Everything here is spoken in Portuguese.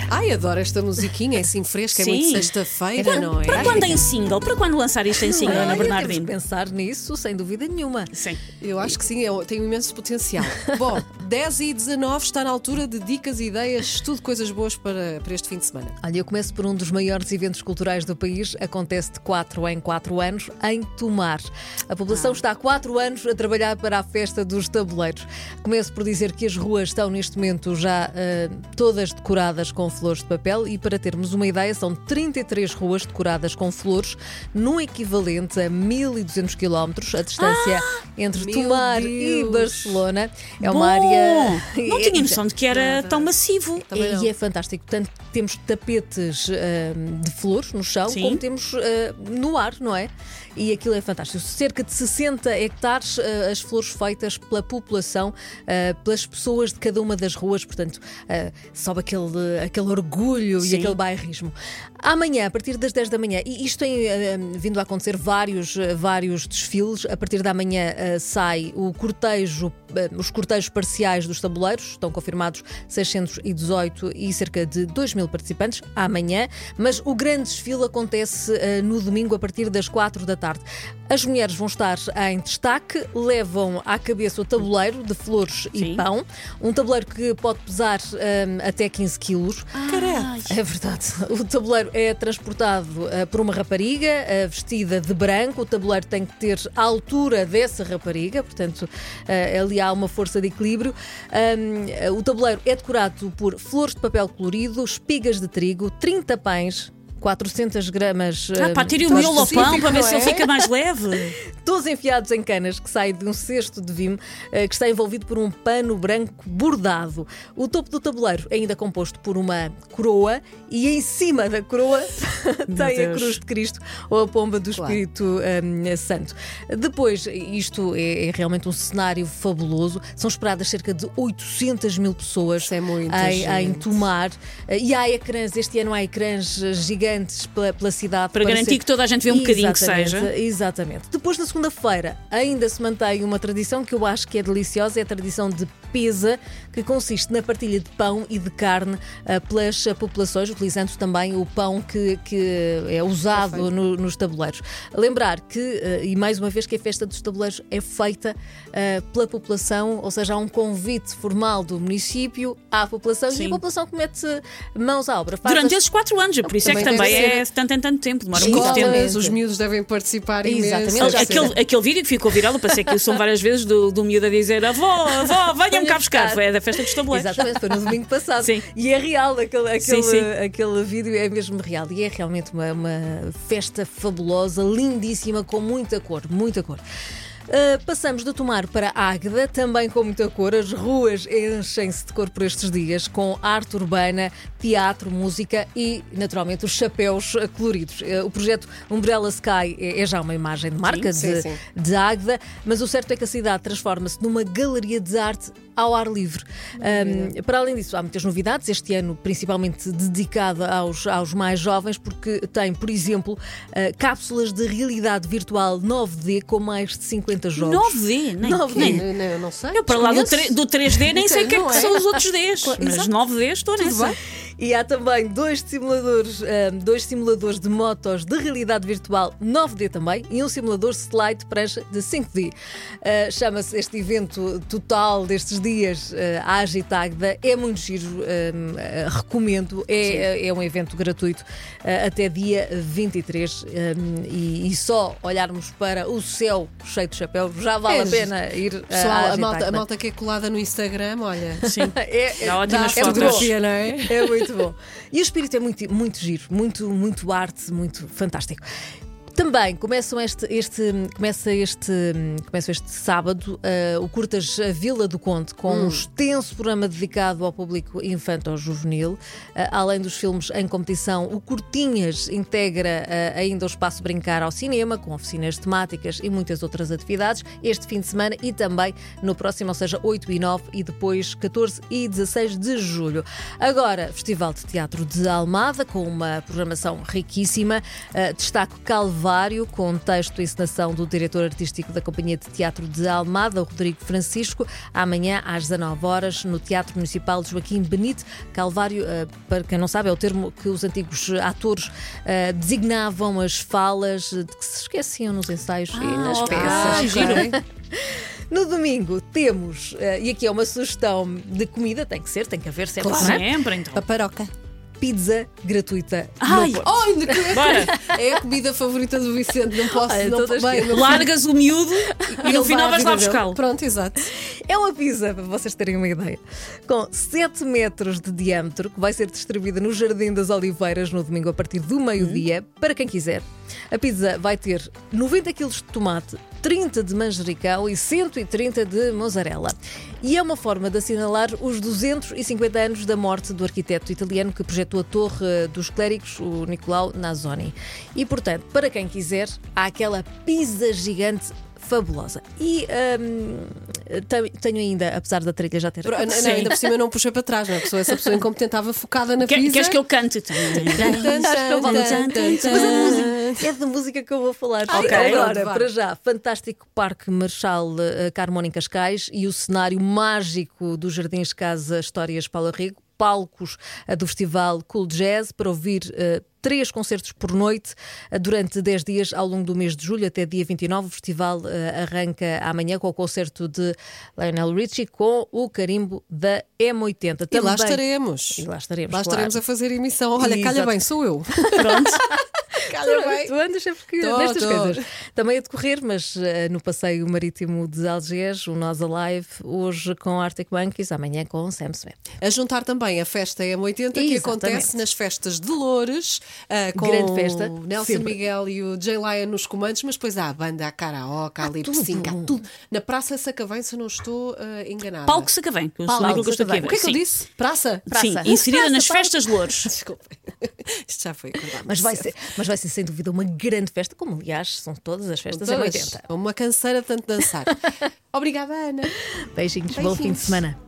dia. Ai, adoro esta musiquinha, é assim fresca, é muito Sim. sexta-feira, não é? Para quando em single? Para quando lançar isto em single, Ana temos Bernardino? que pensar nisso, sem dúvida nenhuma. Sim. Eu acho que sim, é- tem um imenso potencial. Bom, 10 e 19 está na altura de dicas, ideias, tudo coisas boas para, para este fim de semana. Olha, eu começo por um dos maiores eventos culturais do país. Acontece de 4 em 4 anos em Tomar. A população está há 4 anos a trabalhar para a festa dos tabuleiros. Começo por dizer que as ruas estão neste momento já ah, todas decoradas com flores de papel e para termos uma ideia, são 33 ruas decoradas com flores, no equivalente a 1200 km, a distância entre Meu Tomar e Deus. Barcelona. É uma área. Não é- tinha noção de que era tão massivo. E é fantástico. Portanto, temos tapetes ah, de flores no chão, Sim. como temos ah, no ar, não é? E aquilo é fantástico. Cerca de 60 hectares ah, as flores feitas pela população, pelas pessoas de cada uma das ruas. Portanto, sobe aquele, aquele orgulho Sim. e aquele bairrismo. Amanhã, a partir das 10 da manhã, e isto tem ah, vindo a acontecer vários, ah, vários desfiles. A partir da manhã ah, sai o cortejo, os cortejos parciais dos tabuleiros, estão confirmados 618 e cerca de 2 mil participantes amanhã, mas o grande desfile acontece no domingo a partir das 4 da tarde. As mulheres vão estar em destaque, levam à cabeça o tabuleiro de flores e Sim. pão, um tabuleiro que pode pesar ah, até 15 quilos. Ai, É verdade. O tabuleiro é transportado ah, por uma rapariga ah, vestida de branco. O tabuleiro tem que ter a altura dessa rapariga, portanto, ah, ali há uma força de equilíbrio. Ahm, o tabuleiro é decorado por flores de papel colorido, espigas de trigo, 30 pães. 400 gramas. Ah, pá, tirem o de miolo ao pão para ver não se ele é? fica mais leve. Todos enfiados em canas que saem de um cesto de vime eh, que está envolvido por um pano branco bordado. O topo do tabuleiro é ainda composto por uma coroa e em cima da coroa tem a cruz de Cristo ou a pomba do Claro. Espírito hum, Santo. Depois, isto é, é realmente um cenário fabuloso. São esperadas cerca de 800 mil pessoas é em, em. Tomar. Eh, E há ecrãs, este ano há ecrãs eh, gigantes pela, pela cidade. Para garantir ser- que toda a gente vê um bocadinho que seja. Exatamente. Depois, na segunda-feira, ainda se mantém uma tradição que eu acho que é deliciosa, é a tradição de pesa, que consiste na partilha de pão e de carne ah, pelas populações, utilizando também o pão que, que é usado no- nos tabuleiros. Lembrar que, ah, e mais uma vez, que a festa dos tabuleiros é feita ah, pela população, ou seja, há um convite formal do município à população e Sim. a população que mete mãos à obra. Faz Durante as- esses quatro anos, por isso é que Também também é tanto em tanto tempo, demora muito Exatamente. tempo. Os miúdos devem participar Exatamente. imenso. Aquele, aquele vídeo que ficou viral, eu passei aqui o som várias vezes do, do miúdo a dizer avó, avó, venham cá buscar. Foi da festa dos tabuleiros. Exatamente, foi no domingo passado. Sim. E é real, aquele, aquele, sim. aquele vídeo é mesmo real. E é realmente uma, uma festa fabulosa, lindíssima, com muita cor, muita cor. Uh, passamos de Tomar para Águeda, também com muita cor. As ruas enchem-se de cor por estes dias, com arte urbana, teatro, música e, naturalmente, os chapéus coloridos. Uh, o projeto Umbrella Sky é, é já uma imagem de marca Sim, de, sim. de Águeda, mas o certo é que a cidade transforma-se numa galeria de arte ao ar livre. Um, para além disso, há muitas novidades, este ano principalmente dedicada aos, aos mais jovens, porque tem, por exemplo, uh, cápsulas de realidade virtual 9D com mais de 50 jogos. 9D, nem, 9D. nem- Não, não, não sei. Eu para lá do, desconheço. tre- do 3D nem sei o que é que é? são os outros Ds, mas Exato. 9D estou nessa. bem. E há também dois simuladores, um, dois simuladores de motos de realidade virtual 9D também e um simulador slide de prancha de 5D. Uh, Chama-se este evento total destes dias uh, a Agitagda. É muito giro, um, uh, recomendo. É, é um evento gratuito uh, até dia 23 um, e, e só olharmos para o céu cheio de chapéu já vale É, a pena ir Pessoal, à a malta, a malta que é colada no Instagram, olha. Sim. É, Dá ótimas é fotos. É? É muito bom. E o espírito é muito, muito giro, muito, muito arte, muito fantástico. Também começam este, este, começa, este, começa este sábado uh, o Curtas a Vila do Conde com um extenso programa dedicado ao público infanto-juvenil. Uh, além dos filmes em competição, o Curtinhas integra uh, ainda o espaço Brincar ao cinema, com oficinas temáticas e muitas outras atividades, este fim de semana e também no próximo, ou seja, 8 e 9 e depois 14 e 16 de julho. Agora, Festival de Teatro de Almada, com uma programação riquíssima. Destaco Calvário Calvário, com texto e encenação do diretor artístico da Companhia de Teatro de Almada, Rodrigo Francisco, amanhã às 19 horas no Teatro Municipal de Joaquim Benite. Calvário, uh, para quem não sabe, é o termo que os antigos atores uh, designavam as falas de que se esqueciam nos ensaios ah, e nas okay. peças. Ah, giro. No domingo temos, e aqui é uma sugestão de comida, tem que ser, tem que haver sempre, claro. é? Sempre, então. Paparoca pizza gratuita. Ai, oh, é a comida favorita do Vicente, não posso. Ai, não, bem, não Largas o miúdo e no final vais lá buscá-lo. Pronto, exato. É uma pizza, para vocês terem uma ideia, com 7 metros de diâmetro, que vai ser distribuída no Jardim das Oliveiras no domingo a partir do meio-dia, hum. para quem quiser. A pizza vai ter 90 kg de tomate, 30 de manjericão e 130 de mozzarella. E é uma forma de assinalar os 250 anos da morte do arquiteto italiano que projetou a Torre dos Clérigos, o Nicolau Nazoni. E, portanto, para quem quiser, há aquela pizza gigante fabulosa. E um, tenho ainda, apesar da trilha já ter. Não, ainda por cima eu não puxei para trás, não é? Essa pessoa incompetente, estava focada na pizza. Queres que eu cante? Mas é da música que eu vou falar. Ok. Agora, para já, fantástico Parque Marchal eh, Carmona em Cascais e o cenário mágico dos Jardins Casa Histórias Paula Rigo palcos eh, do Festival Cool Jazz para ouvir uh, três concertos por noite uh, durante 10 dias ao longo do mês de julho até dia 29. O festival uh, arranca amanhã com o concerto de Lionel Richie com o carimbo da M80. Também... E lá estaremos. E lá estaremos. Lá claro. estaremos a fazer emissão. Olha, calha Exato. bem, sou eu. Pronto. Calha bem. Tu andas sempre que, tô, nestas tô. coisas. Também a decorrer, mas uh, no passeio marítimo de Algés, o Nós Alive, hoje com Arctic Monkeys, amanhã com Sam Smith. A juntar também a festa M80 que acontece nas festas de Loures, uh, com Grande festa. o Nelson sempre. Miguel e o Jay Lion nos comandos, mas depois há a banda, a karaoke, a lip sync, há tudo. Na Praça Sacavém, se não estou uh, enganada. Palco Sacavém, que eu Palco Sacavém. O que é que eu disse? Praça? Praça. Sim, inserida nas festas de Louros. Desculpem. Isto já foi. Mas vai, ser, mas vai ser sem dúvida uma grande festa, como aliás são todas as festas em 80. Uma canseira de tanto dançar. Obrigada, Ana. Beijinhos, Beijinhos, bom fim de semana.